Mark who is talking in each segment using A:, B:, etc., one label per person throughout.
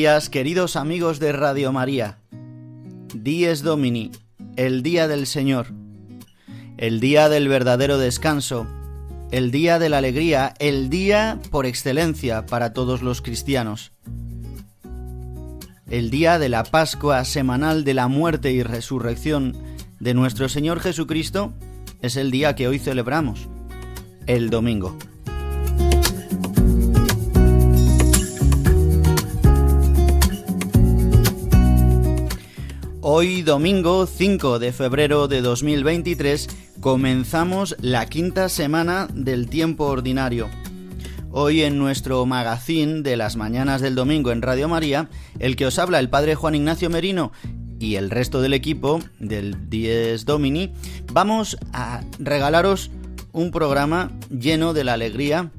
A: Días, queridos amigos de Radio María. Dies Domini, el día del Señor, el día del verdadero descanso, el día de la alegría, el día por excelencia para todos los cristianos. El día de la Pascua semanal de la muerte y resurrección de nuestro Señor Jesucristo es el día que hoy celebramos, el domingo. Hoy domingo 5 de febrero de 2023 comenzamos la quinta semana del tiempo ordinario. Hoy en nuestro magazine de las mañanas del domingo en Radio María, el que os habla el padre Juan Ignacio Merino y el resto del equipo del Dies Domini, vamos a regalaros un programa lleno de la alegría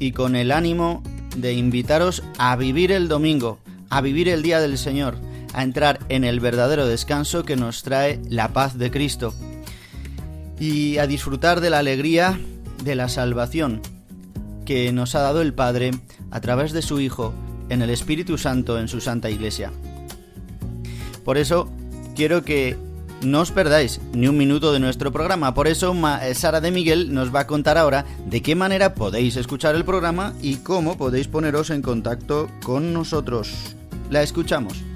A: y con el ánimo de invitaros a vivir el domingo, a vivir el Día del Señor a entrar en el verdadero descanso que nos trae la paz de Cristo y a disfrutar de la alegría de la salvación que nos ha dado el Padre a través de su Hijo en el Espíritu Santo en su Santa Iglesia. Por eso quiero que no os perdáis ni un minuto de nuestro programa. Por eso eh, Sara de Miguel nos va a contar ahora de qué manera podéis escuchar el programa y cómo podéis poneros en contacto con nosotros. La escuchamos.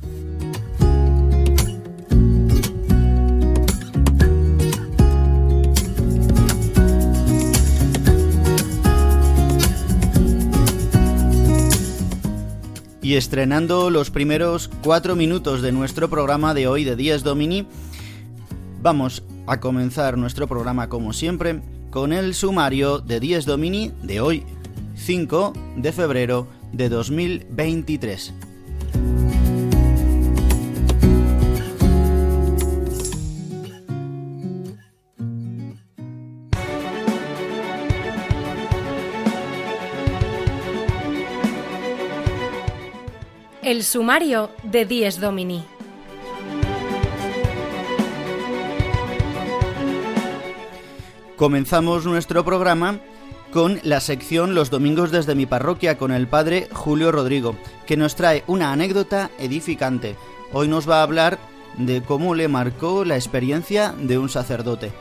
A: Y estrenando los primeros cuatro minutos de nuestro programa de hoy de Días Domini, vamos a comenzar nuestro programa como siempre con el sumario de Días Domini de hoy, 5 de febrero de 2023.
B: El sumario de Dies Domini.
A: Comenzamos nuestro programa con la sección Los domingos desde mi parroquia con el padre Julio Rodrigo, que nos trae una anécdota edificante. Hoy nos va a hablar de cómo le marcó la experiencia de un sacerdote.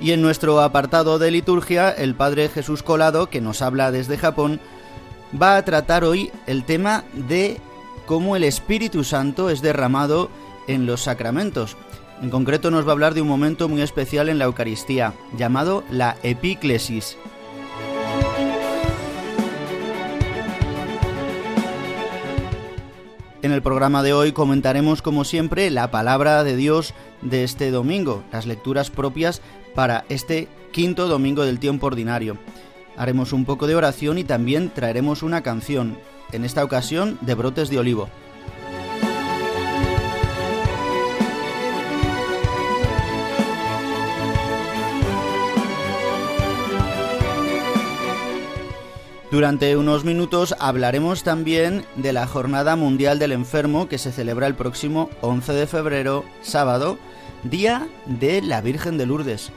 A: Y en nuestro apartado de liturgia, el Padre Jesús Colado, que nos habla desde Japón, va a tratar hoy el tema de cómo el Espíritu Santo es derramado en los sacramentos. En concreto nos va a hablar de un momento muy especial en la Eucaristía, llamado la epíclesis. En el programa de hoy comentaremos como siempre la palabra de Dios de este domingo, las lecturas propias para este quinto domingo del tiempo ordinario. Haremos un poco de oración y también traeremos una canción, en esta ocasión de Brotes de Olivo. Durante unos minutos hablaremos también de la Jornada Mundial del Enfermo que se celebra el próximo 11 de febrero, sábado, Día de la Virgen de Lourdes.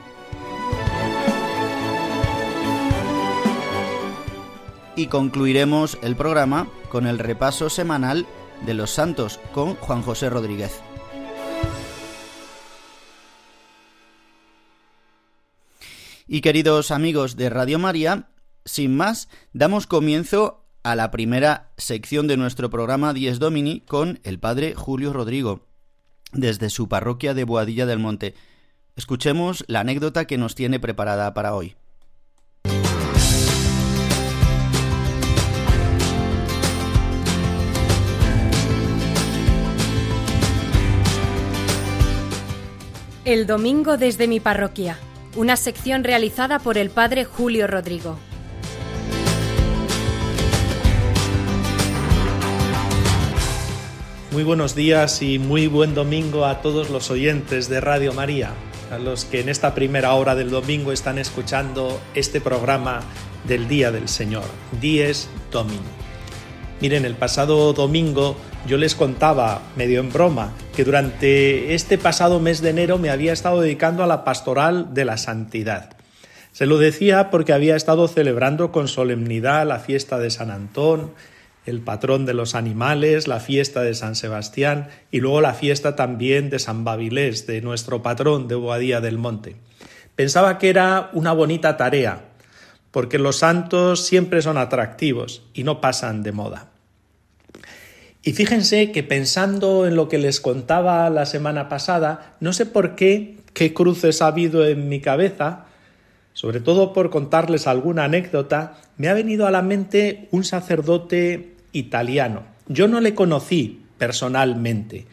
A: Y concluiremos el programa con el repaso semanal de los santos con Juan José Rodríguez. Y queridos amigos de Radio María, sin más, damos comienzo a la primera sección de nuestro programa Dies Domini con el padre Julio Rodrigo, desde su parroquia de Boadilla del Monte. Escuchemos la anécdota que nos tiene preparada para hoy.
B: El domingo desde mi parroquia, una sección realizada por el padre Julio Rodrigo.
C: Muy buenos días y muy buen domingo a todos los oyentes de Radio María, a los que en esta primera hora del domingo están escuchando este programa del Día del Señor, Dies Domini. Miren, el pasado domingo yo les contaba, medio en broma, que durante este pasado mes de enero me había estado dedicando a la pastoral de la santidad. Se lo decía porque había estado celebrando con solemnidad la fiesta de San Antón, el patrón de los animales, la fiesta de San Sebastián y luego la fiesta también de San Babilés, de nuestro patrón de Boadía del Monte. Pensaba que era una bonita tarea, porque los santos siempre son atractivos y no pasan de moda. Y fíjense que pensando en lo que les contaba la semana pasada, no sé por qué, qué cruces ha habido en mi cabeza, sobre todo por contarles alguna anécdota, me ha venido a la mente un sacerdote italiano. Yo no le conocí personalmente,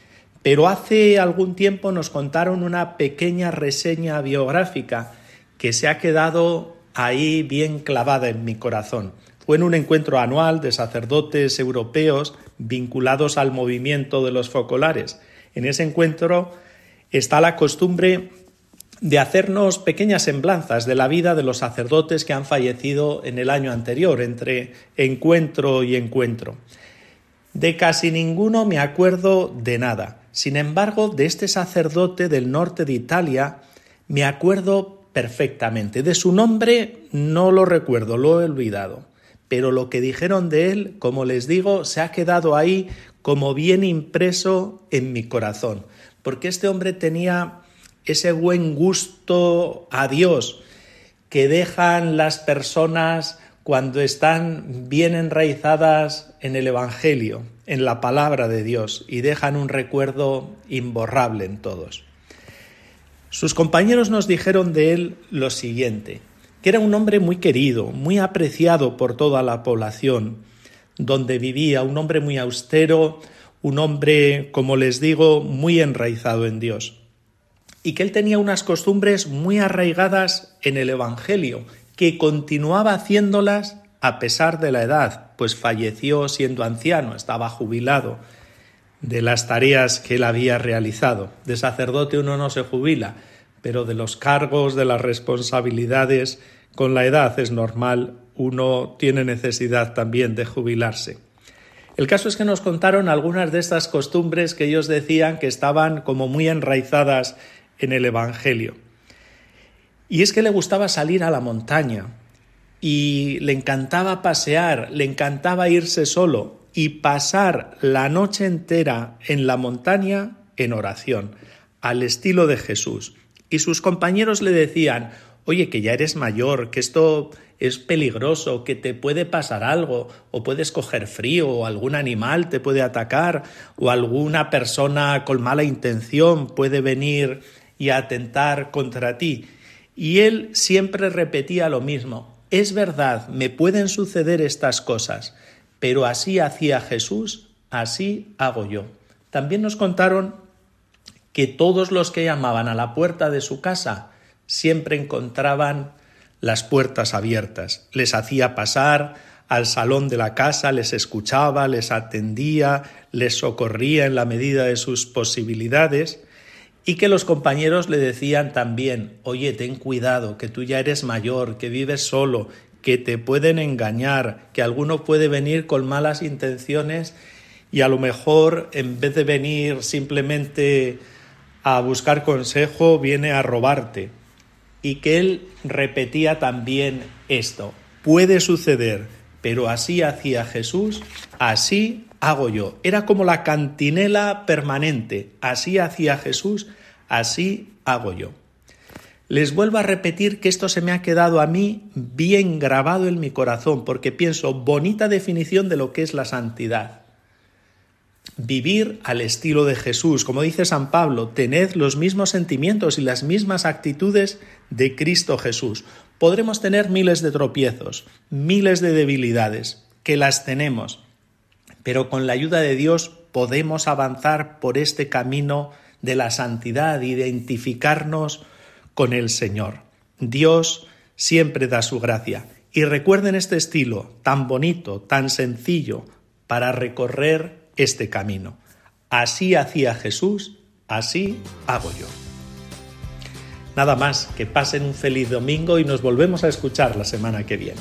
C: pero hace algún tiempo nos contaron una pequeña reseña biográfica que se ha quedado ahí bien clavada en mi corazón. Fue en un encuentro anual de sacerdotes europeos vinculados al movimiento de los focolares. En ese encuentro está la costumbre de hacernos pequeñas semblanzas de la vida de los sacerdotes que han fallecido en el año anterior, entre encuentro y encuentro. De casi ninguno me acuerdo de nada. Sin embargo, de este sacerdote del norte de Italia me acuerdo perfectamente. De su nombre no lo recuerdo, lo he olvidado. Pero lo que dijeron de él, como les digo, se ha quedado ahí como bien impreso en mi corazón. Porque este hombre tenía ese buen gusto a Dios que dejan las personas cuando están bien enraizadas en el Evangelio, en la palabra de Dios, y dejan un recuerdo imborrable en todos. Sus compañeros nos dijeron de él lo siguiente, que era un hombre muy querido, muy apreciado por toda la población donde vivía, un hombre muy austero, un hombre, como les digo, muy enraizado en Dios y que él tenía unas costumbres muy arraigadas en el Evangelio, que continuaba haciéndolas a pesar de la edad, pues falleció siendo anciano, estaba jubilado de las tareas que él había realizado. De sacerdote uno no se jubila, pero de los cargos, de las responsabilidades, con la edad es normal, uno tiene necesidad también de jubilarse. El caso es que nos contaron algunas de estas costumbres que ellos decían que estaban como muy enraizadas en el Evangelio. Y es que le gustaba salir a la montaña y le encantaba pasear, le encantaba irse solo y pasar la noche entera en la montaña en oración, al estilo de Jesús. Y sus compañeros le decían, oye, que ya eres mayor, que esto es peligroso, que te puede pasar algo, o puedes coger frío, o algún animal te puede atacar, o alguna persona con mala intención puede venir y atentar contra ti. Y él siempre repetía lo mismo, es verdad, me pueden suceder estas cosas, pero así hacía Jesús así hago yo. También nos contaron que todos los que llamaban a la puerta de su casa siempre encontraban las puertas abiertas. Les hacía pasar al salón de la casa, les escuchaba, les atendía, les socorría en la medida de sus posibilidades y que los compañeros le decían también, oye, ten cuidado, que tú ya eres mayor, que vives solo, que te pueden engañar, que alguno puede venir con malas intenciones y a lo mejor en vez de venir simplemente a buscar consejo, viene a robarte. Y que él repetía también esto, puede suceder, pero así hacía Jesús, así hago yo. Era como la cantinela permanente, así hacía Jesús, así hago yo. Les vuelvo a repetir que esto se me ha quedado a mí bien grabado en mi corazón, porque pienso, bonita definición de lo que es la santidad. Vivir al estilo de Jesús, como dice San Pablo, tened los mismos sentimientos y las mismas actitudes de Cristo Jesús. Podremos tener miles de tropiezos, miles de debilidades, que las tenemos, pero con la ayuda de Dios podemos avanzar por este camino de la santidad, identificarnos con el Señor. Dios siempre da su gracia. Y recuerden este estilo tan bonito, tan sencillo, para recorrer este camino. Así hacía Jesús, así hago yo. Nada más, que pasen un feliz domingo y nos volvemos a escuchar la semana que viene.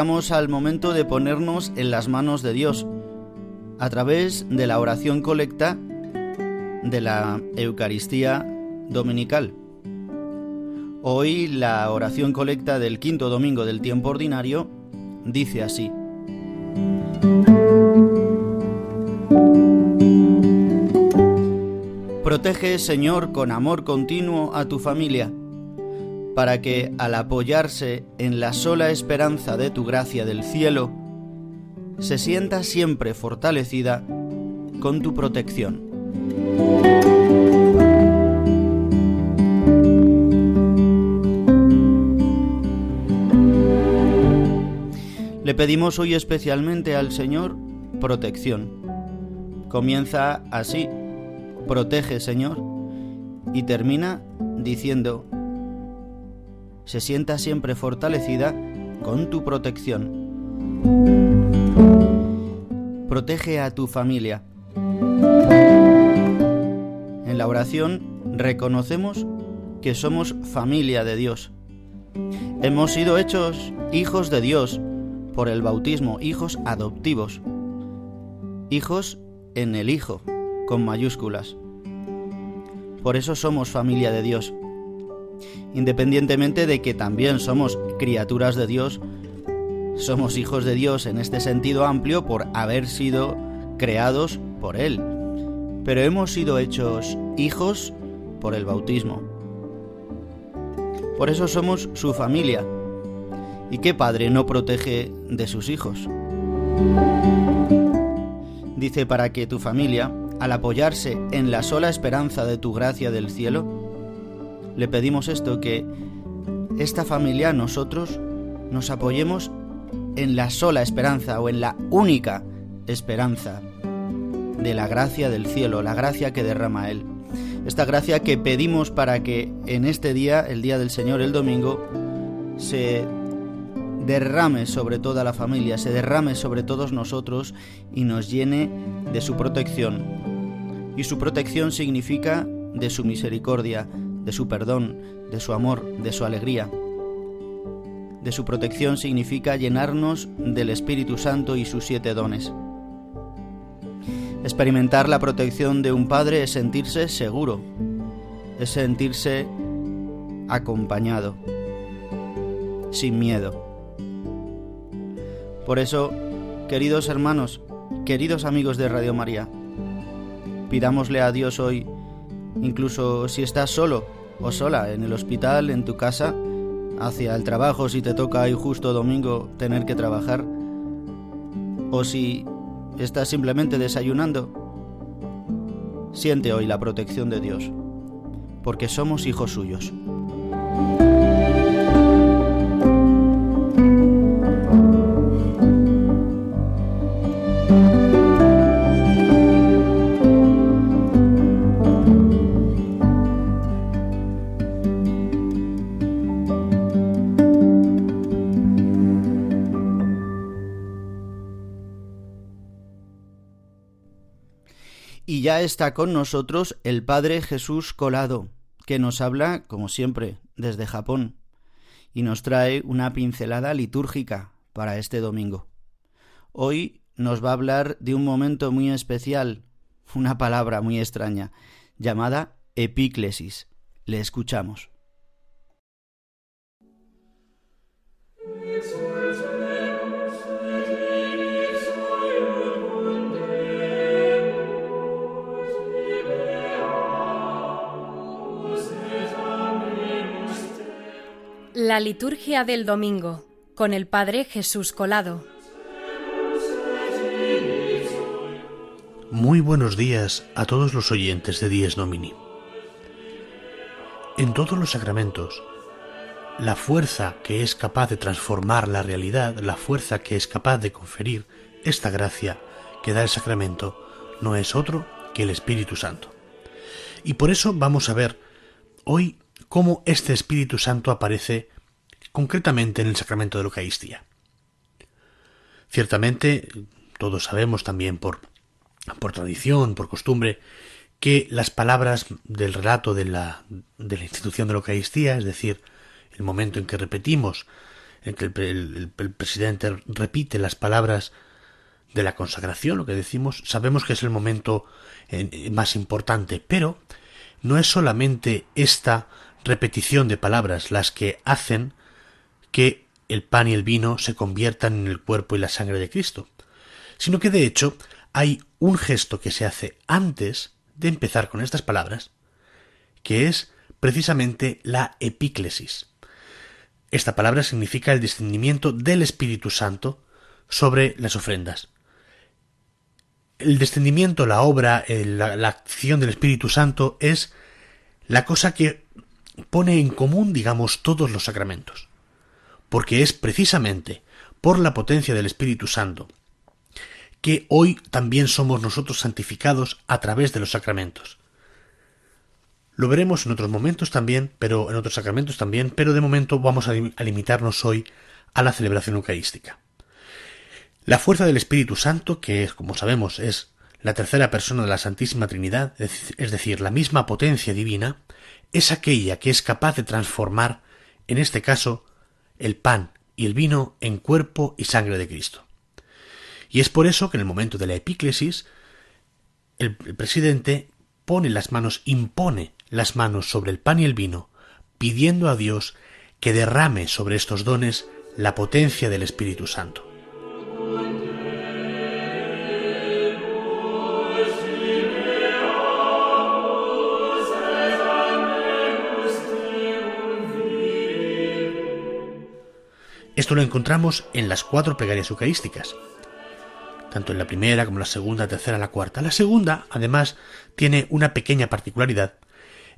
A: Llegamos al momento de ponernos en las manos de Dios a través de la oración colecta de la Eucaristía Dominical. Hoy la oración colecta del quinto domingo del tiempo ordinario dice así. Protege, Señor, con amor continuo a tu familia para que, al apoyarse en la sola esperanza de tu gracia del cielo, se sienta siempre fortalecida con tu protección. Le pedimos hoy especialmente al Señor protección. Comienza así, protege Señor, y termina diciendo, se sienta siempre fortalecida con tu protección. Protege a tu familia. En la oración reconocemos que somos familia de Dios. Hemos sido hechos hijos de Dios por el bautismo, hijos adoptivos, hijos en el Hijo, con mayúsculas. Por eso somos familia de Dios independientemente de que también somos criaturas de Dios, somos hijos de Dios en este sentido amplio por haber sido creados por Él. Pero hemos sido hechos hijos por el bautismo. Por eso somos su familia. ¿Y qué padre no protege de sus hijos? Dice para que tu familia, al apoyarse en la sola esperanza de tu gracia del cielo, le pedimos esto, que esta familia, nosotros, nos apoyemos en la sola esperanza o en la única esperanza de la gracia del cielo, la gracia que derrama Él. Esta gracia que pedimos para que en este día, el día del Señor, el domingo, se derrame sobre toda la familia, se derrame sobre todos nosotros y nos llene de su protección. Y su protección significa de su misericordia, de su perdón, de su amor, de su alegría. de su protección significa llenarnos del Espíritu Santo y sus siete dones. Experimentar la protección de un padre es sentirse seguro, es sentirse acompañado, sin miedo. Por eso, queridos hermanos, queridos amigos de Radio María, pidámosle a Dios hoy, incluso si estás solo o sola en el hospital, en tu casa, hacia el trabajo si te toca hoy justo domingo tener que trabajar, o si estás simplemente desayunando, siente hoy la protección de Dios, porque somos hijos suyos. Está con nosotros el Padre Jesús Colado, que nos habla, como siempre, desde Japón, y nos trae una pincelada litúrgica para este domingo. Hoy nos va a hablar de un momento muy especial, una palabra muy extraña, llamada epíclesis. Le escuchamos.
B: La liturgia del domingo con el Padre Jesús Colado.
D: Muy buenos días a todos los oyentes de Dies Domini. En todos los sacramentos, la fuerza que es capaz de transformar la realidad, la fuerza que es capaz de conferir esta gracia que da el sacramento, no es otro que el Espíritu Santo. Y por eso vamos a ver hoy cómo este Espíritu Santo aparece concretamente en el sacramento de la Eucaristía. Ciertamente, todos sabemos también por, por tradición, por costumbre, que las palabras del relato de la, de la institución de la Eucaristía, es decir, el momento en que repetimos, en que el, el presidente repite las palabras de la consagración, lo que decimos, sabemos que es el momento eh, más importante, pero no es solamente esta repetición de palabras las que hacen que el pan y el vino se conviertan en el cuerpo y la sangre de Cristo, sino que de hecho hay un gesto que se hace antes de empezar con estas palabras, que es precisamente la epíclesis. Esta palabra significa el descendimiento del Espíritu Santo sobre las ofrendas. El descendimiento, la obra, la, la acción del Espíritu Santo es la cosa que pone en común, digamos, todos los sacramentos porque es precisamente por la potencia del Espíritu Santo que hoy también somos nosotros santificados a través de los sacramentos. Lo veremos en otros momentos también, pero en otros sacramentos también, pero de momento vamos a, limitarnos hoy a la celebración eucarística. La fuerza del Espíritu Santo, que como sabemos es la tercera persona de la Santísima Trinidad, es decir, la misma potencia divina, es aquella que es capaz de transformar, en este caso, el pan y el vino en cuerpo y sangre de Cristo. Y es por eso que en el momento de la epíclesis, el, presidente pone las manos, impone las manos sobre el pan y el vino, pidiendo a Dios que derrame sobre estos dones la potencia del Espíritu Santo. Esto lo encontramos en las cuatro plegarias eucarísticas, tanto en la primera como la segunda, tercera, la cuarta. La segunda, además, tiene una pequeña particularidad,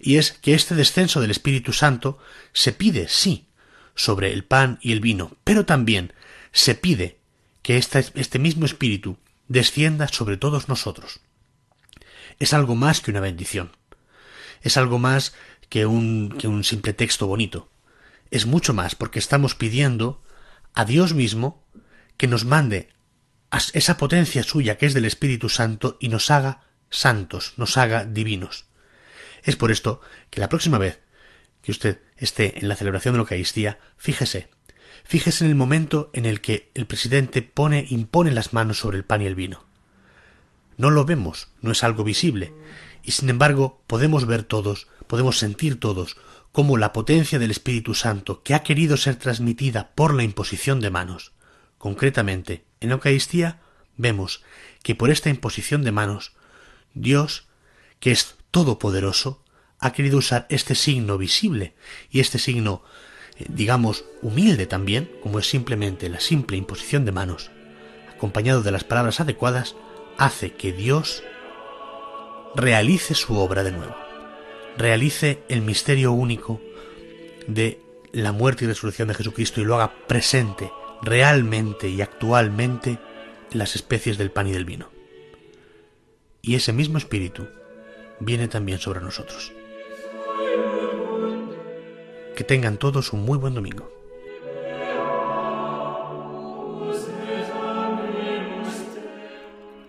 D: y es que este descenso del Espíritu Santo se pide, sí, sobre el pan y el vino, pero también se pide que este mismo Espíritu descienda sobre todos nosotros. Es algo más que una bendición. Es algo más que un, que un simple texto bonito. Es mucho más porque estamos pidiendo a Dios mismo que nos mande esa potencia suya que es del Espíritu Santo y nos haga santos, nos haga divinos. Es por esto que la próxima vez que usted esté en la celebración de la Eucaristía, fíjese Fíjese en el momento en el que el presidente pone, impone las manos sobre el pan y el vino. No lo vemos, no es algo visible, y sin embargo podemos ver todos, podemos sentir todos, cómo la potencia del Espíritu Santo que ha querido ser transmitida por la imposición de manos, concretamente en Eucaristía, vemos que por esta imposición de manos, Dios, que es todopoderoso, ha querido usar este signo visible y este signo eh, digamos, humilde también, como es simplemente la simple imposición de manos, acompañado de las palabras adecuadas, hace que Dios realice su obra de nuevo, realice el misterio único de la muerte y resurrección de Jesucristo y lo haga presente, realmente y actualmente en las especies del pan y del vino. Y ese mismo espíritu viene también sobre nosotros. Que tengan todos un muy buen domingo.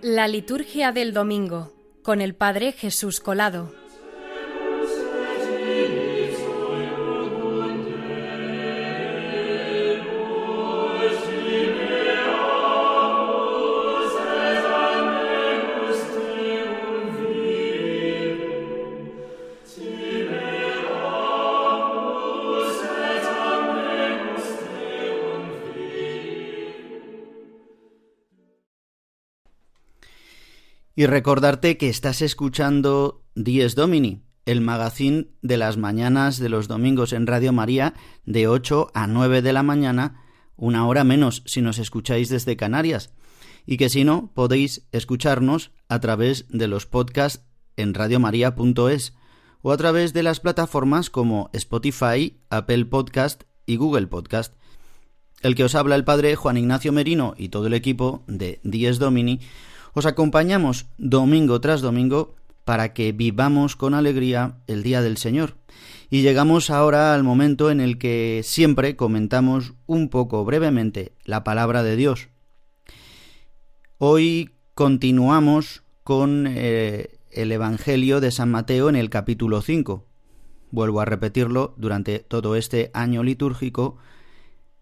B: La liturgia del domingo con el Padre Jesús Colado.
A: Y recordarte que estás escuchando Dies Domini, el magazín de las mañanas de los domingos en Radio María de 8 a 9 de la mañana, una hora menos si nos escucháis desde Canarias, y que si no podéis escucharnos a través de los podcasts en radiomaria.es o a través de las plataformas como Spotify, Apple Podcast y Google Podcast. El que os habla el padre Juan Ignacio Merino y todo el equipo de Dies Domini os acompañamos domingo tras domingo para que vivamos con alegría el día del Señor. Y llegamos ahora al momento en el que siempre comentamos un poco brevemente la palabra de Dios. Hoy continuamos con eh, el Evangelio de San Mateo en el capítulo 5. Vuelvo a repetirlo, durante todo este año litúrgico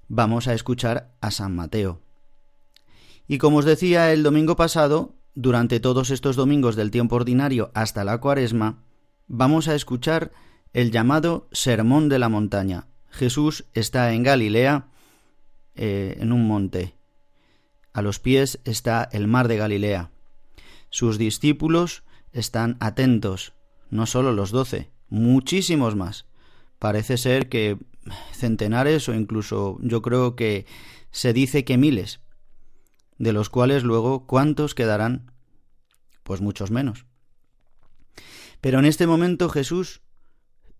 A: vamos a escuchar a San Mateo. Y como os decía el domingo pasado, durante todos estos domingos del tiempo ordinario hasta la cuaresma, vamos a escuchar el llamado Sermón de la Montaña. Jesús está en Galilea, eh, en un monte. A los pies está el mar de Galilea. Sus discípulos están atentos, no solo los doce, muchísimos más. Parece ser que centenares o incluso yo creo que se dice que miles de los cuales luego ¿cuántos quedarán? Pues muchos menos. Pero en este momento Jesús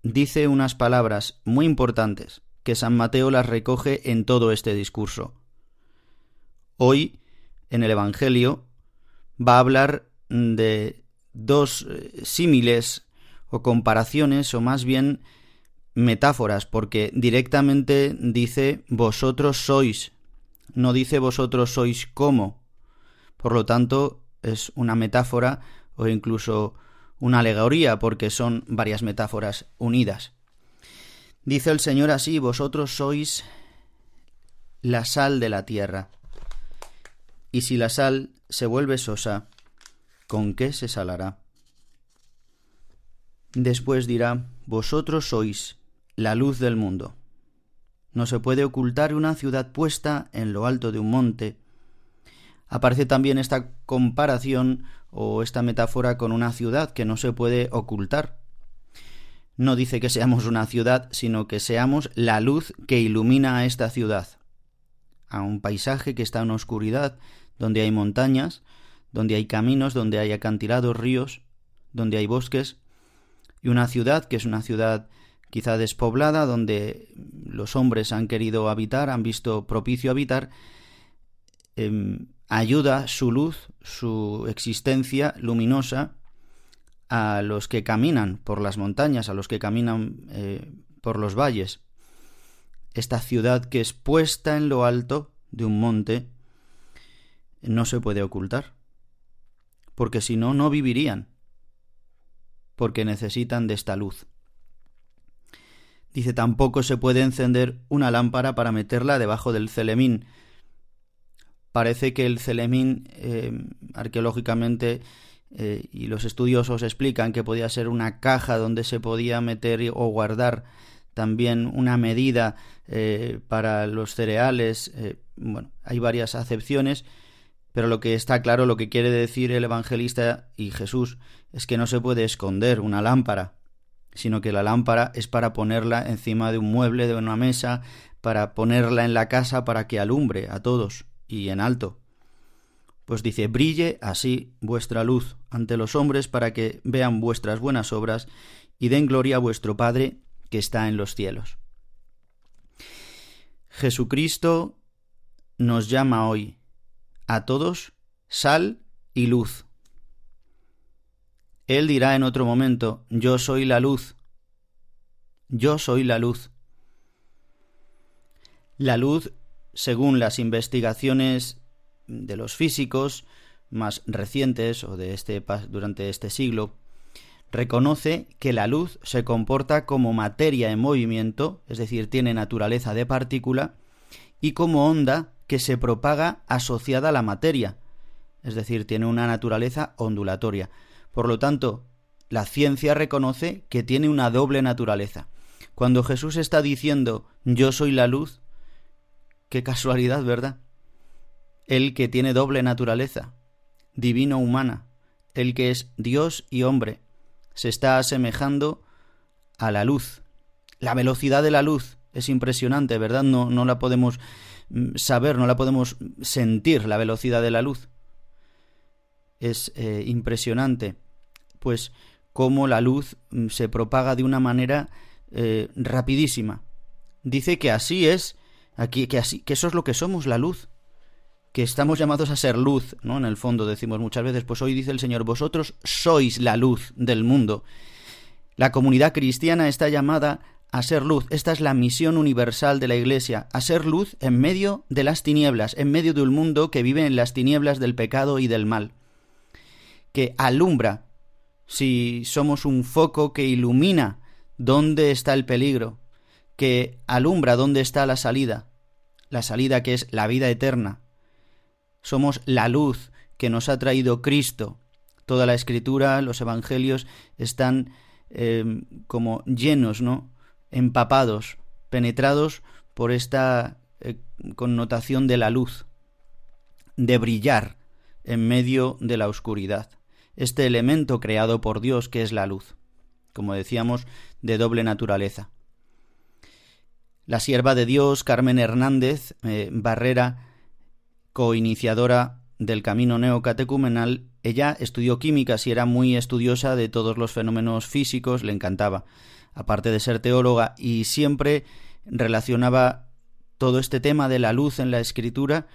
A: dice unas palabras muy importantes que San Mateo las recoge en todo este discurso. Hoy, en el Evangelio, va a hablar de dos eh, símiles o comparaciones, o más bien metáforas, porque directamente dice vosotros sois no dice vosotros sois como. Por lo tanto, es una metáfora o incluso una alegoría, porque son varias metáforas unidas. Dice el Señor así, vosotros sois la sal de la tierra. Y si la sal se vuelve sosa, ¿con qué se salará? Después dirá, vosotros sois la luz del mundo. No se puede ocultar una ciudad puesta en lo alto de un monte. Aparece también esta comparación o esta metáfora con una ciudad que no se puede ocultar. No dice que seamos una ciudad, sino que seamos la luz que ilumina a esta ciudad, a un paisaje que está en oscuridad, donde hay montañas, donde hay caminos, donde hay acantilados, ríos, donde hay bosques, y una ciudad que es una ciudad quizá despoblada, donde los hombres han querido habitar, han visto propicio habitar, em, ayuda su luz, su existencia luminosa a los que caminan por las montañas, a los que caminan eh, por los valles. Esta ciudad que es puesta en lo alto de un monte no se puede ocultar, porque si no, no vivirían, porque necesitan de esta luz. Dice, tampoco se puede encender una lámpara para meterla debajo del celemín. Parece que el celemín, eh, arqueológicamente, eh, y los estudiosos explican que podía ser una caja donde se podía meter o guardar también una medida eh, para los cereales. bueno, hay varias acepciones, pero lo que está claro, lo que quiere decir el evangelista y Jesús, es que no se puede esconder una lámpara sino que la lámpara es para ponerla encima de un mueble, de una mesa, para ponerla en la casa para que alumbre a todos y en alto. Pues dice, brille así vuestra luz ante los hombres para que vean vuestras buenas obras y den gloria a vuestro Padre que está en los cielos. Jesucristo nos llama hoy a todos sal y luz. Él dirá en otro momento, yo soy la luz. Yo soy la luz. La luz, según las investigaciones de los físicos más recientes o de este durante este siglo, reconoce que la luz se comporta como materia en movimiento, es decir, tiene naturaleza de partícula, y como onda que se propaga asociada a la materia, es decir, tiene una naturaleza ondulatoria. Por lo tanto, la ciencia reconoce que tiene una doble naturaleza. Cuando Jesús está diciendo yo soy la luz, qué casualidad, ¿verdad? El que tiene doble naturaleza, divino-humana, el que es Dios y hombre, se está asemejando a la luz. La velocidad de la luz es impresionante, ¿verdad? No, no la podemos mm, saber, no la podemos sentir, la velocidad de la luz es eh, impresionante, pues cómo la luz mm, se propaga de una manera eh, rapidísima. Dice que así es, aquí, que así, que eso es lo que somos, la luz, que estamos llamados a ser luz, ¿no? En el fondo decimos muchas veces, pues hoy dice el Señor, vosotros sois la luz del mundo. La comunidad cristiana está llamada a ser luz. Esta es la misión universal de la Iglesia, a ser luz en medio de las tinieblas, en medio de un mundo que vive en las tinieblas del pecado y del mal que alumbra, si somos un foco que ilumina dónde está el peligro, que alumbra dónde está la salida, la salida que es la vida eterna. Somos la luz que nos ha traído Cristo. Toda la escritura, los evangelios están em, como llenos, ¿no? Empapados, penetrados por esta eh, connotación de la luz, de brillar en medio de la oscuridad este elemento creado por Dios que es la luz, como decíamos, de doble naturaleza. La sierva de Dios, Carmen Hernández eh, Barrera, coiniciadora del camino neocatecumenal, ella estudió químicas y era muy estudiosa de todos los fenómenos físicos, le encantaba, aparte de ser teóloga, y siempre relacionaba todo este tema de la luz en la escritura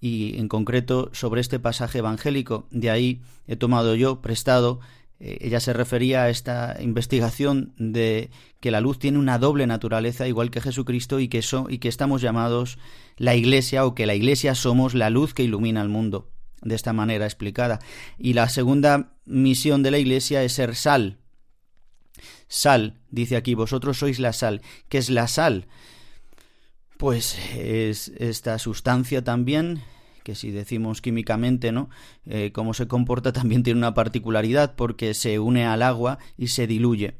A: y en concreto sobre este pasaje evangélico. De ahí he tomado yo prestado, eh, ella se refería a esta investigación de que la luz tiene una doble naturaleza igual que Jesucristo y que, y que estamos llamados la Iglesia o que la Iglesia somos la luz que ilumina el mundo. De esta manera explicada. Y la segunda misión de la Iglesia es ser sal. Sal, dice aquí, vosotros sois la sal. ¿Qué es la sal? Pues es esta sustancia también que si decimos químicamente, ¿no? Eh, cómo se comporta también tiene una particularidad porque se une al agua y se diluye.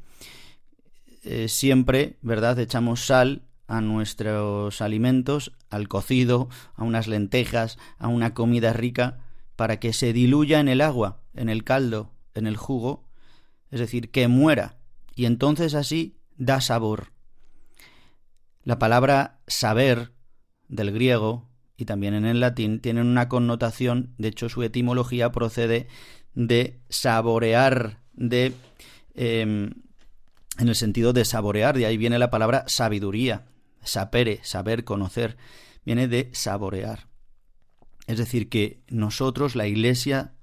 A: Eh, siempre, ¿verdad? Echamos sal a nuestros alimentos, al cocido, a unas lentejas, a una comida rica, para que se diluya en el agua, en el caldo, en el jugo, es decir, que muera, y entonces así da sabor. La palabra saber del griego y también en el latín tienen una connotación, de hecho su etimología procede de saborear, de em, en el sentido de saborear, de ahí viene la palabra sabiduría, sapere, saber, conocer, viene de saborear. Es decir, que nosotros, la Iglesia,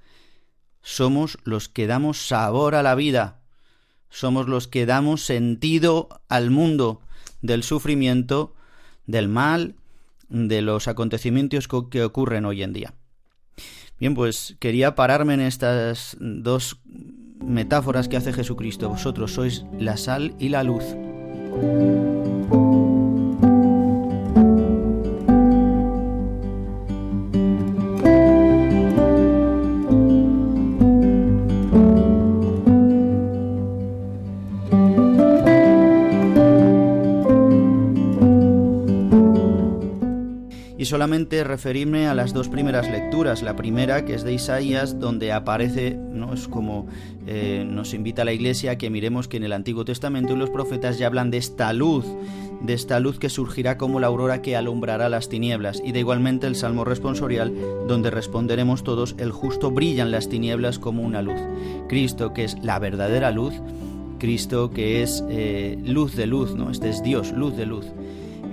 A: somos los que damos sabor a la vida, somos los que damos sentido al mundo, del sufrimiento, del mal, de los acontecimientos que ocurren hoy en día. Bien, pues quería pararme en estas dos metáforas que hace Jesucristo. Vosotros sois la sal y la luz. Solamente referirme a las dos primeras lecturas. La primera, que es de Isaías, donde aparece, ¿no? es como eh, nos invita la Iglesia a que miremos que en el Antiguo Testamento los profetas ya hablan de esta luz, de esta luz que surgirá como la aurora que alumbrará las tinieblas. Y de igualmente el Salmo responsorial, donde responderemos todos, el justo brilla en las tinieblas como una luz. Cristo, que es la verdadera luz, Cristo que es eh, luz de luz, ¿no? Este es Dios, luz de luz.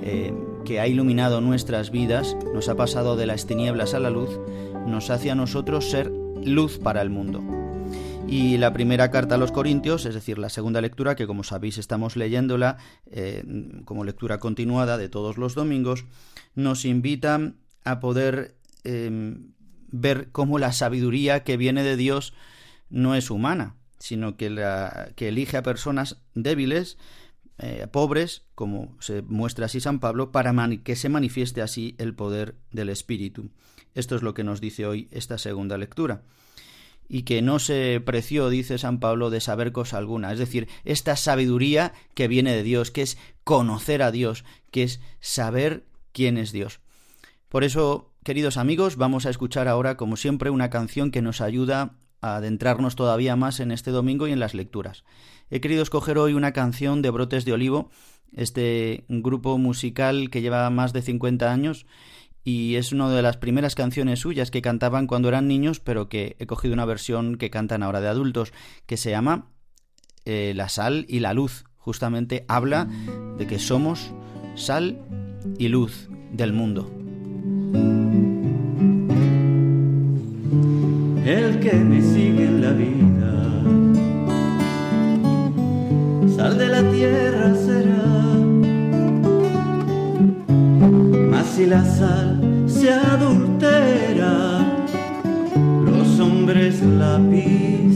A: Eh, que ha iluminado nuestras vidas, nos ha pasado de las tinieblas a la luz, nos hace a nosotros ser luz para el mundo. Y la primera carta a los Corintios, es decir, la segunda lectura, que como sabéis estamos leyéndola eh, como lectura continuada de todos los domingos, nos invita a poder em, ver cómo la sabiduría que viene de Dios no es humana, sino que, la, que elige a personas débiles, eh, pobres, como se muestra así San Pablo, para que se manifieste así el poder del Espíritu. Esto es lo que nos dice hoy esta segunda lectura. Y que no se preció, dice San Pablo, de saber cosa alguna. Es decir, esta sabiduría que viene de Dios, que es conocer a Dios, que es saber quién es Dios. Por eso, queridos amigos, vamos a escuchar ahora, como siempre, una canción que nos ayuda a adentrarnos todavía más en este domingo y en las lecturas. He querido escoger hoy una canción de Brotes de Olivo, este grupo musical que lleva más de 50 años y es una de las primeras canciones suyas que cantaban cuando eran niños, pero que he cogido una versión que cantan ahora de adultos, que se llama eh, La sal y la luz. Justamente habla de que somos sal y luz del mundo.
E: El que me sigue en la vida sal de la tierra será. Mas si la sal se adultera, los hombres la pisarán.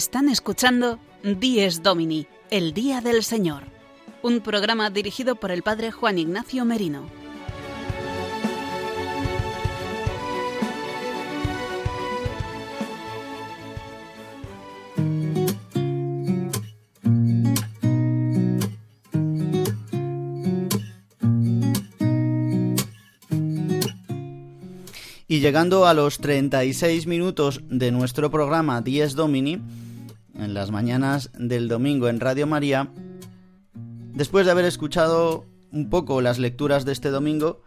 F: Están escuchando Dies Domini, el Día del Señor, un programa dirigido por el Padre Juan Ignacio Merino.
A: Y llegando a los 36 minutos de nuestro programa Dies Domini, en las mañanas del domingo en Radio María, después de haber escuchado un poco las lecturas de este domingo,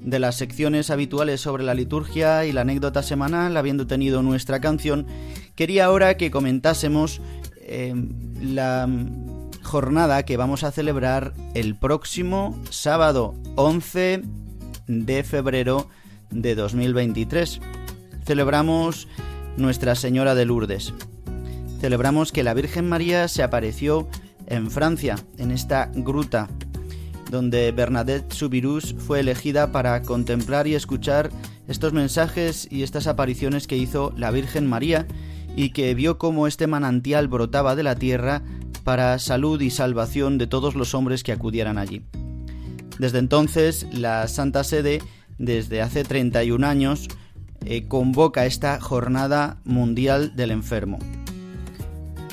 A: de las secciones habituales sobre la liturgia y la anécdota semanal, habiendo tenido nuestra canción, quería ahora que comentásemos eh, la jornada que vamos a celebrar el próximo sábado 11 de febrero de 2023. Celebramos Nuestra Señora de Lourdes. Celebramos que la Virgen María se apareció en Francia, en esta gruta, donde Bernadette Subirus fue elegida para contemplar y escuchar estos mensajes y estas apariciones que hizo la Virgen María y que vio cómo este manantial brotaba de la tierra para salud y salvación de todos los hombres que acudieran allí. Desde entonces, la Santa Sede desde hace 31 años, eh, convoca esta Jornada Mundial del Enfermo.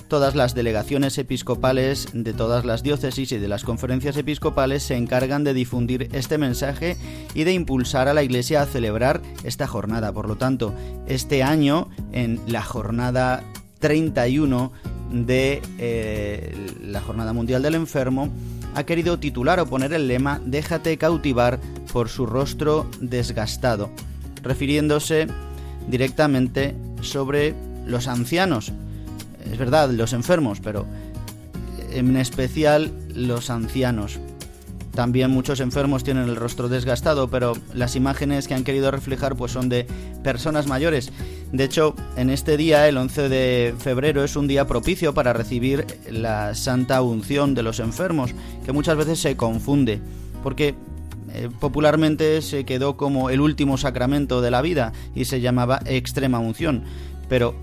A: Todas las delegaciones episcopales de todas las diócesis y de las conferencias episcopales se encargan de difundir este mensaje y de impulsar a la Iglesia a celebrar esta jornada. Por lo tanto, este año, en la jornada 31 de eh, la Jornada Mundial del Enfermo, ha querido titular o poner el lema Déjate cautivar por su rostro desgastado, refiriéndose directamente sobre los ancianos. Es verdad, los enfermos, pero en especial los ancianos. También muchos enfermos tienen el rostro desgastado, pero las imágenes que han querido reflejar pues son de personas mayores. De hecho, en este día, el 11 de febrero, es un día propicio para recibir la santa unción de los enfermos, que muchas veces se confunde, porque eh, popularmente se quedó como el último sacramento de la vida y se llamaba extrema unción. Pero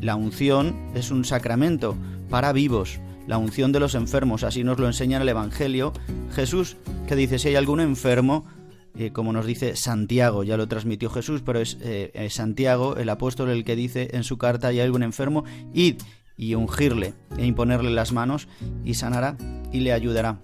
A: la unción es un sacramento para vivos la unción de los enfermos, así nos lo enseña el Evangelio Jesús, que dice, si hay algún enfermo, eh, como nos dice Santiago, ya lo transmitió Jesús, pero es eh, Santiago, el apóstol, el que dice en su carta, hay algún enfermo, id y ungirle e imponerle las manos y sanará y le ayudará.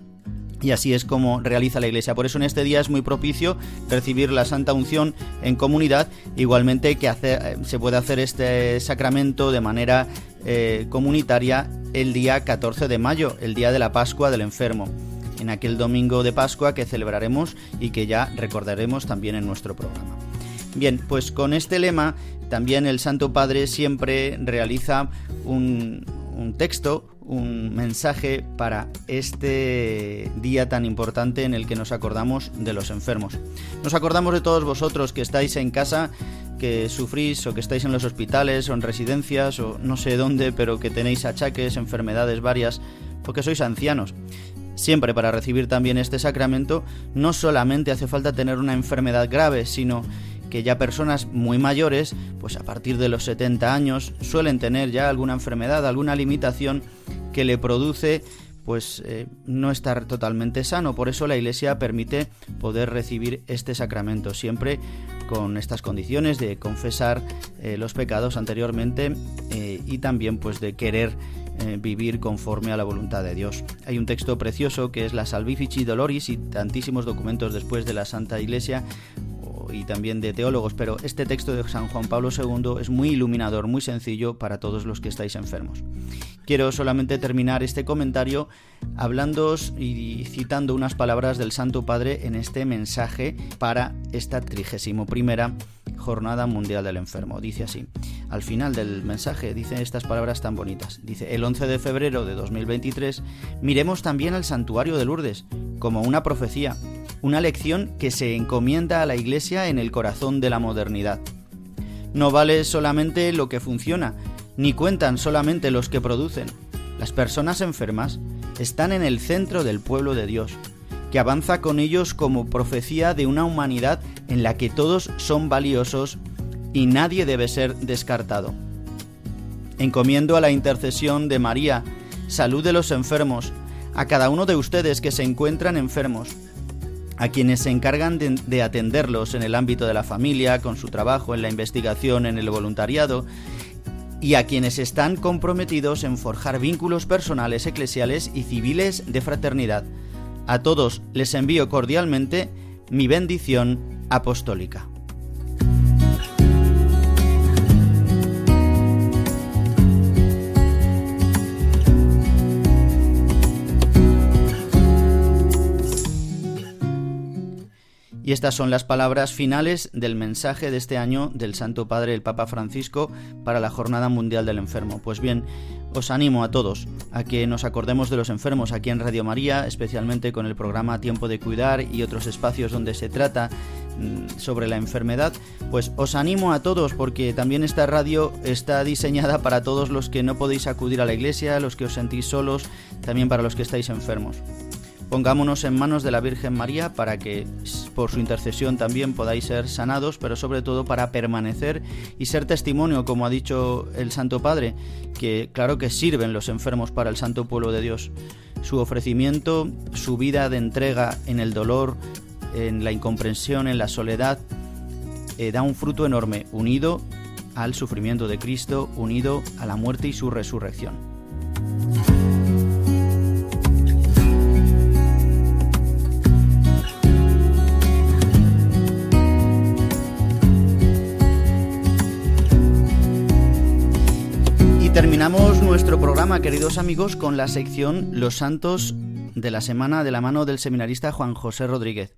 A: Y así es como realiza la Iglesia. Por eso en este día es muy propicio recibir la Santa Unción en comunidad, igualmente que eh, se puede hacer este sacramento de manera eh, comunitaria el día 14 de mayo, el día de la Pascua del enfermo, en aquel domingo de Pascua que celebraremos y que ya recordaremos también en nuestro programa. Bien, pues con este lema también el Santo Padre siempre realiza un, un texto, un mensaje para este día tan importante en el que nos acordamos de los enfermos. Nos acordamos de todos vosotros que estáis en casa, que sufrís o que estáis en los hospitales o en residencias o no sé dónde, pero que tenéis achaques, enfermedades varias, porque sois ancianos. Siempre para recibir también este sacramento no solamente hace falta tener una enfermedad grave, sino que ya personas muy mayores, pues a partir de los 70 años, suelen tener ya alguna enfermedad, alguna limitación que le produce pues eh, no estar totalmente sano. Por eso la Iglesia permite poder recibir este sacramento, siempre con estas condiciones de confesar eh, los pecados anteriormente eh, y también pues de querer vivir conforme a la voluntad de Dios. Hay un texto precioso que es la Salvifici Doloris y tantísimos documentos después de la Santa Iglesia y también de teólogos, pero este texto de San Juan Pablo II es muy iluminador, muy sencillo para todos los que estáis enfermos. Quiero solamente terminar este comentario hablando y citando unas palabras del Santo Padre en este mensaje para esta trigésimo primera Jornada Mundial del Enfermo. Dice así, al final del mensaje dice estas palabras tan bonitas. Dice, el 11 de febrero de 2023 miremos también al santuario de Lourdes como una profecía una lección que se encomienda a la Iglesia en el corazón de la modernidad. No vale solamente lo que funciona, ni cuentan solamente los que producen. Las personas enfermas están en el centro del pueblo de Dios, que avanza con ellos como profecía de una humanidad en la que todos son valiosos y nadie debe ser descartado. Encomiendo a la intercesión de María, salud de los enfermos, a cada uno de ustedes que se encuentran enfermos, a quienes se encargan de, atenderlos en el ámbito de la familia, con su trabajo, en la investigación, en el voluntariado, y a quienes están comprometidos en forjar vínculos personales, eclesiales y civiles de fraternidad. A todos les envío cordialmente mi bendición apostólica. Y estas son las palabras finales del mensaje de este año del Santo Padre el Papa Francisco para la Jornada Mundial del Enfermo. Pues bien, os animo a todos a que nos acordemos de los enfermos aquí en Radio María, especialmente con el programa Tiempo de Cuidar y otros espacios donde se trata mm, sobre la enfermedad, pues os animo a todos porque también esta radio está diseñada para todos los que no podéis acudir a la iglesia, los que os sentís solos, también para los que estáis enfermos. Pongámonos en manos de la Virgen María para que por su intercesión también podáis ser sanados, pero sobre todo para permanecer y ser testimonio, como ha dicho el Santo Padre, que claro que sirven los enfermos para el Santo Pueblo de Dios. Su ofrecimiento, su vida de entrega en el dolor, en la incomprensión, en la soledad, eh, da un fruto enorme, unido al sufrimiento de Cristo, unido a la muerte y su resurrección. Terminamos nuestro programa, queridos amigos, con la sección Los Santos de la Semana de la mano del seminarista Juan José Rodríguez.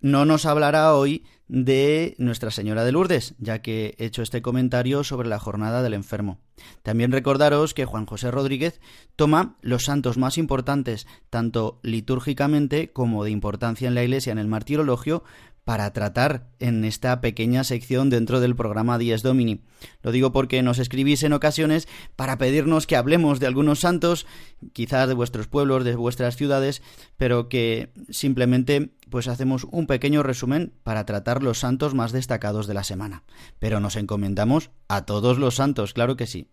A: No nos hablará hoy de Nuestra Señora de Lourdes, ya que he hecho este comentario sobre la jornada del enfermo. También recordaros que Juan José Rodríguez toma los santos más importantes, tanto litúrgicamente como de importancia en la Iglesia en el martirologio, para tratar en esta pequeña sección dentro del programa Dies Domini. Lo digo porque nos escribís en ocasiones para pedirnos que hablemos de algunos santos, quizás de vuestros pueblos, de vuestras ciudades, pero que simplemente pues hacemos un pequeño resumen para tratar los santos más destacados de la semana. Pero nos encomendamos a todos los santos, claro que sí.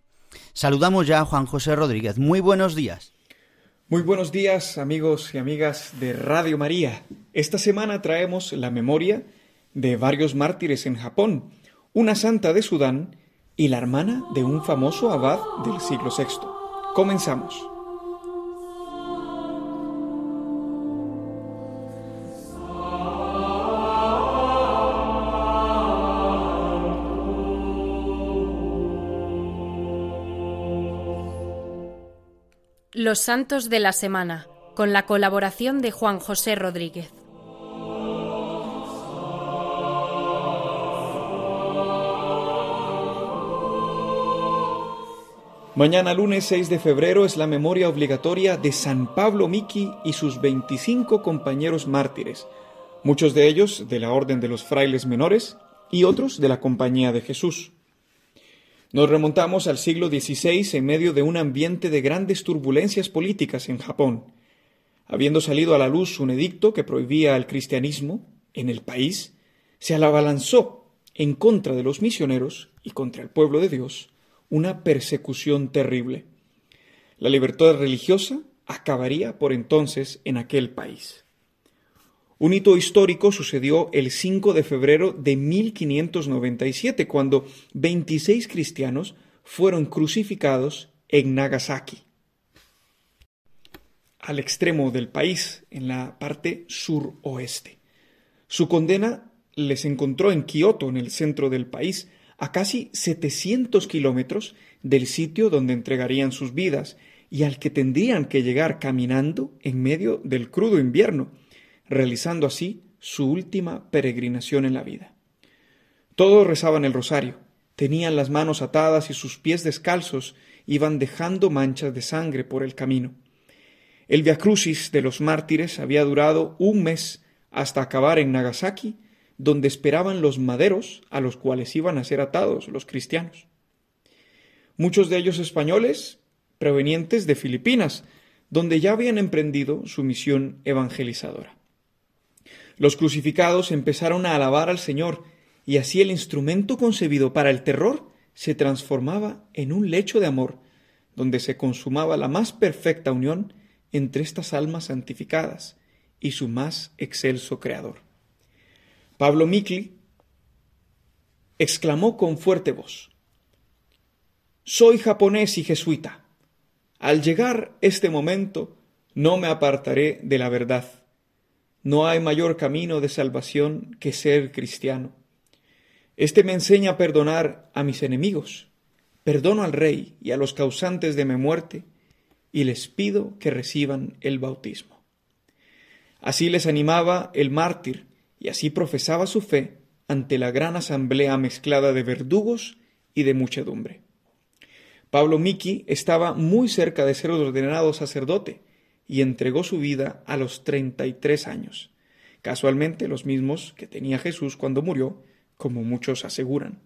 A: Saludamos ya a Juan José Rodríguez. Muy buenos días.
G: Muy buenos días amigos y amigas de Radio María. Esta semana traemos la memoria de varios mártires en Japón, una santa de Sudán y la hermana de un famoso abad del siglo VI. Comenzamos.
B: Los Santos de la Semana, con la colaboración de Juan José Rodríguez.
G: Mañana lunes 6 de febrero es la memoria obligatoria de San Pablo Miki y sus 25 compañeros mártires, muchos de ellos de la Orden de los Frailes Menores y otros de la Compañía de Jesús. Nos remontamos al siglo XVI en medio de un ambiente de grandes turbulencias políticas en Japón. Habiendo salido a la luz un edicto que prohibía el cristianismo en el país, se abalanzó en contra de los misioneros y contra el pueblo de Dios una persecución terrible. La libertad religiosa acabaría por entonces en aquel país. Un hito histórico sucedió el 5 de febrero de 1597, cuando 26 cristianos fueron crucificados en Nagasaki, al extremo del país, en la parte suroeste. Su condena les encontró en Kioto, en el centro del país, a casi 700 kilómetros del sitio donde entregarían sus vidas y al que tendrían que llegar caminando en medio del crudo invierno realizando así su última peregrinación en la vida. Todos rezaban el rosario, tenían las manos atadas y sus pies descalzos iban dejando manchas de sangre por el camino. El Via Crucis de los mártires había durado un mes hasta acabar en Nagasaki, donde esperaban los maderos a los cuales iban a ser atados los cristianos. Muchos de ellos españoles, provenientes de Filipinas, donde ya habían emprendido su misión evangelizadora. Los crucificados empezaron a alabar al Señor, y así el instrumento concebido para el terror se transformaba en un lecho de amor, donde se consumaba la más perfecta unión entre estas almas santificadas y su más excelso Creador. Pablo Mikli exclamó con fuerte voz, Soy japonés y jesuita. Al llegar este momento, no me apartaré de la verdad. No hay mayor camino de salvación que ser cristiano. Este me enseña a perdonar a mis enemigos, perdono al rey y a los causantes de mi muerte, y les pido que reciban el bautismo. Así les animaba el mártir, y así profesaba su fe ante la gran asamblea mezclada de verdugos y de muchedumbre. Pablo Miki estaba muy cerca de ser ordenado sacerdote y entregó su vida a los treinta y tres años, casualmente los mismos que tenía Jesús cuando murió, como muchos aseguran.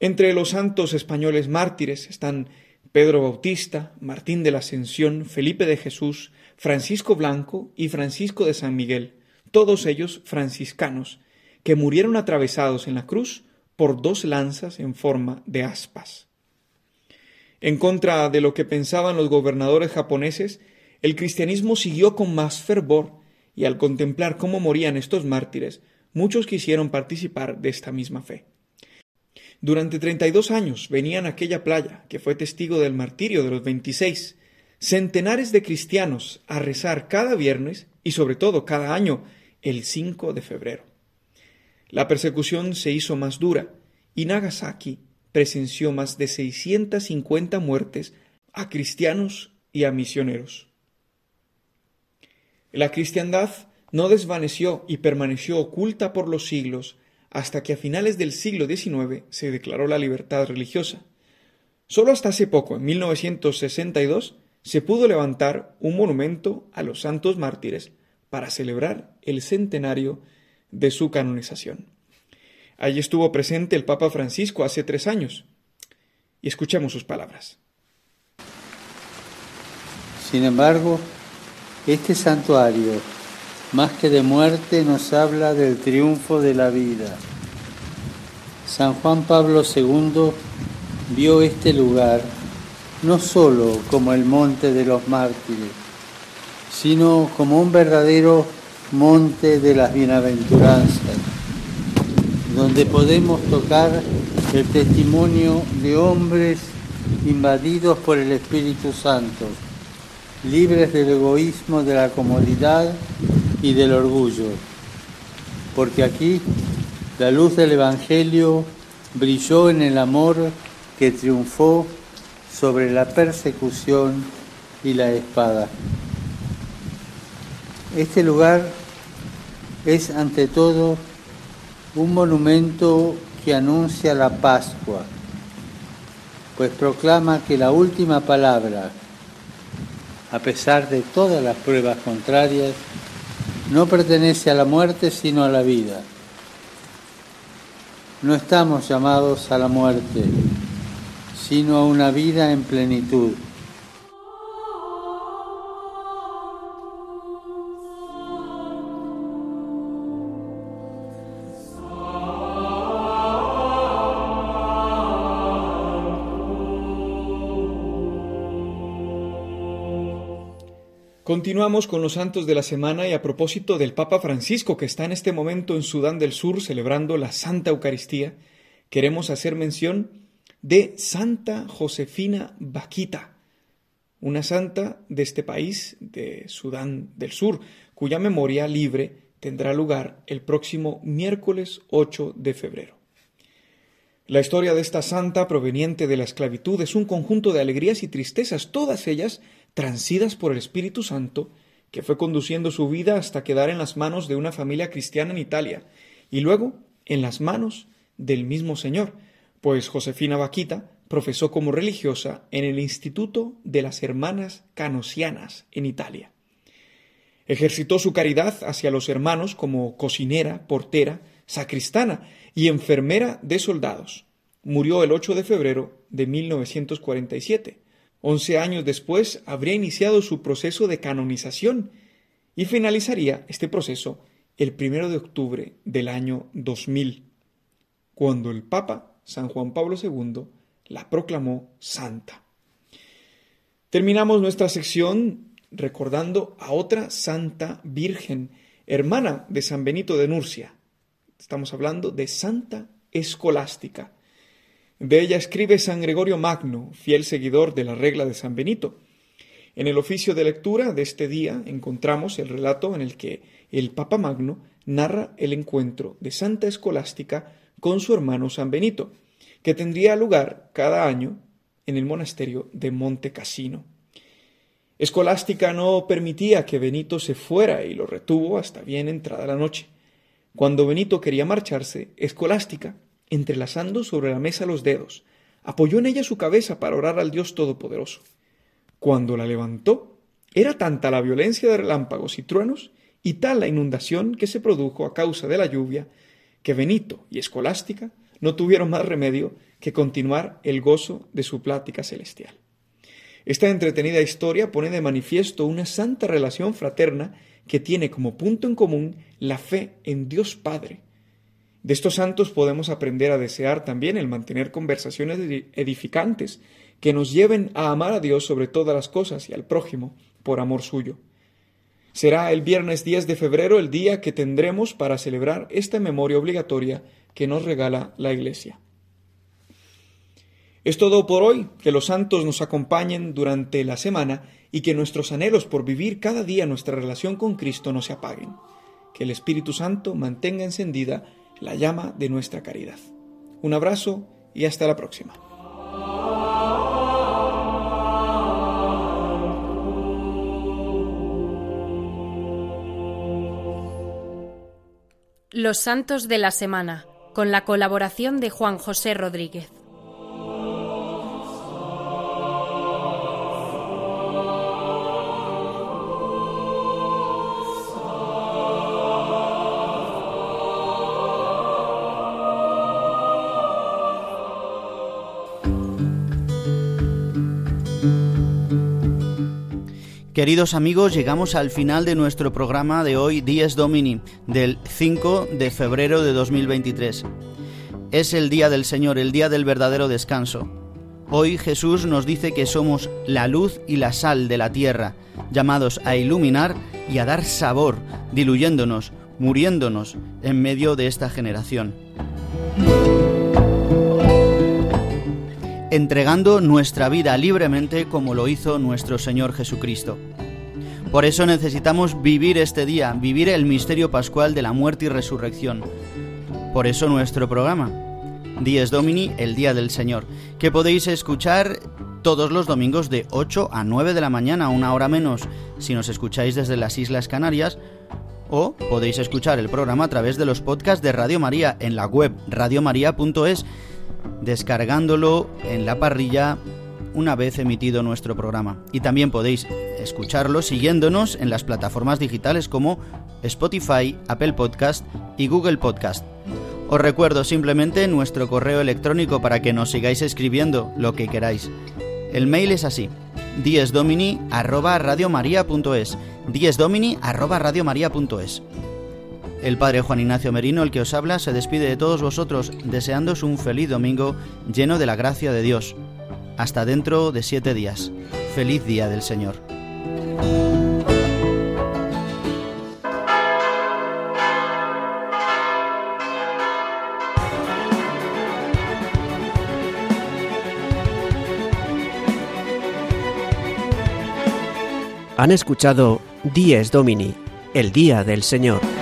G: Entre los santos españoles mártires están Pedro Bautista, Martín de la Ascensión, Felipe de Jesús, Francisco Blanco y Francisco de San Miguel, todos ellos franciscanos, que murieron atravesados en la cruz por dos lanzas en forma de aspas. En contra de lo que pensaban los gobernadores japoneses, el cristianismo siguió con más fervor y al contemplar cómo morían estos mártires, muchos quisieron participar de esta misma fe. Durante treinta y dos años venían a aquella playa, que fue testigo del martirio de los veintiséis, centenares de cristianos a rezar cada viernes y sobre todo cada año el 5 de febrero. La persecución se hizo más dura y Nagasaki presenció más de 650 muertes a cristianos y a misioneros. La cristiandad no desvaneció y permaneció oculta por los siglos hasta que a finales del siglo XIX se declaró la libertad religiosa. Solo hasta hace poco, en 1962, se pudo levantar un monumento a los santos mártires para celebrar el centenario de su canonización. Allí estuvo presente el Papa Francisco hace tres años. Y escuchemos sus palabras.
H: Sin embargo, este santuario, más que de muerte, nos habla del triunfo de la vida. San Juan Pablo II vio este lugar no solo como el monte de los mártires, sino como un verdadero monte de las bienaventuranzas donde podemos tocar el testimonio de hombres invadidos por el Espíritu Santo, libres del egoísmo, de la comodidad y del orgullo. Porque aquí la luz del Evangelio brilló en el amor que triunfó sobre la persecución y la espada. Este lugar es ante todo un monumento que anuncia la Pascua, pues proclama que la última palabra, a pesar de todas las pruebas contrarias, no pertenece a la muerte sino a la vida. No estamos llamados a la muerte, sino a una vida en plenitud.
G: Continuamos con los santos de la semana y a propósito del Papa Francisco que está en este momento en Sudán del Sur celebrando la Santa Eucaristía, queremos hacer mención de Santa Josefina Vaquita, una santa de este país, de Sudán del Sur, cuya memoria libre tendrá lugar el próximo miércoles 8 de febrero. La historia de esta santa proveniente de la esclavitud es un conjunto de alegrías y tristezas, todas ellas transidas por el Espíritu Santo, que fue conduciendo su vida hasta quedar en las manos de una familia cristiana en Italia, y luego en las manos del mismo Señor, pues Josefina Vaquita profesó como religiosa en el Instituto de las Hermanas Canosianas en Italia. Ejercitó su caridad hacia los hermanos como cocinera, portera, sacristana y enfermera de soldados. Murió el 8 de febrero de 1947 Once años después habría iniciado su proceso de canonización y finalizaría este proceso el primero de octubre del año 2000, cuando el Papa San Juan Pablo II la proclamó santa. Terminamos nuestra sección recordando a otra santa virgen, hermana de San Benito de Nurcia. Estamos hablando de Santa Escolástica. De ella escribe San Gregorio Magno, fiel seguidor de la regla de San Benito. En el oficio de lectura de este día encontramos el relato en el que el Papa Magno narra el encuentro de Santa Escolástica con su hermano San Benito, que tendría lugar cada año en el monasterio de Monte Cassino. Escolástica no permitía que Benito se fuera y lo retuvo hasta bien entrada la noche. Cuando Benito quería marcharse, Escolástica, entrelazando sobre la mesa los dedos, apoyó en ella su cabeza para orar al Dios Todopoderoso. Cuando la levantó, era tanta la violencia de relámpagos y truenos y tal la inundación que se produjo a causa de la lluvia, que Benito y Escolástica no tuvieron más remedio que continuar el gozo de su plática celestial. Esta entretenida historia pone de manifiesto una santa relación fraterna que tiene como punto en común la fe en Dios Padre. De estos santos podemos aprender a desear también el mantener conversaciones edificantes que nos lleven a amar a Dios sobre todas las cosas y al prójimo por amor suyo. Será el viernes 10 de febrero el día que tendremos para celebrar esta memoria obligatoria que nos regala la Iglesia. Es todo por hoy, que los santos nos acompañen durante la semana y que nuestros anhelos por vivir cada día nuestra relación con Cristo no se apaguen. Que el Espíritu Santo mantenga encendida la llama de nuestra caridad. Un abrazo y hasta la próxima.
B: Los Santos de la Semana, con la colaboración de Juan José Rodríguez.
A: Queridos amigos, llegamos al final de nuestro programa de hoy, Dies Domini, del 5 de febrero de 2023. Es el día del Señor, el día del verdadero descanso. Hoy Jesús nos dice que somos la luz y la sal de la tierra, llamados a iluminar y a dar sabor, diluyéndonos, muriéndonos en medio de esta generación. Entregando nuestra vida libremente como lo hizo nuestro Señor Jesucristo. Por eso necesitamos vivir este día, vivir el misterio pascual de la muerte y resurrección. Por eso nuestro programa, Dies Domini, el Día del Señor, que podéis escuchar todos los domingos de 8 a 9 de la mañana, una hora menos, si nos escucháis desde las Islas Canarias, o podéis escuchar el programa a través de los podcasts de Radio María en la web radiomaria.es descargándolo en la parrilla una vez emitido nuestro programa. Y también podéis escucharlo siguiéndonos en las plataformas digitales como Spotify, Apple Podcast y Google Podcast. Os recuerdo simplemente nuestro correo electrónico para que nos sigáis escribiendo lo que queráis. El mail es así: diesdomini@radiomaria.es. diesdomini@radiomaria.es. El Padre Juan Ignacio Merino, el que os habla, se despide de todos vosotros, deseándos un feliz domingo lleno de la gracia de Dios. Hasta dentro de siete días. Feliz día del Señor.
I: Han escuchado Dies Domini, el Día del Señor.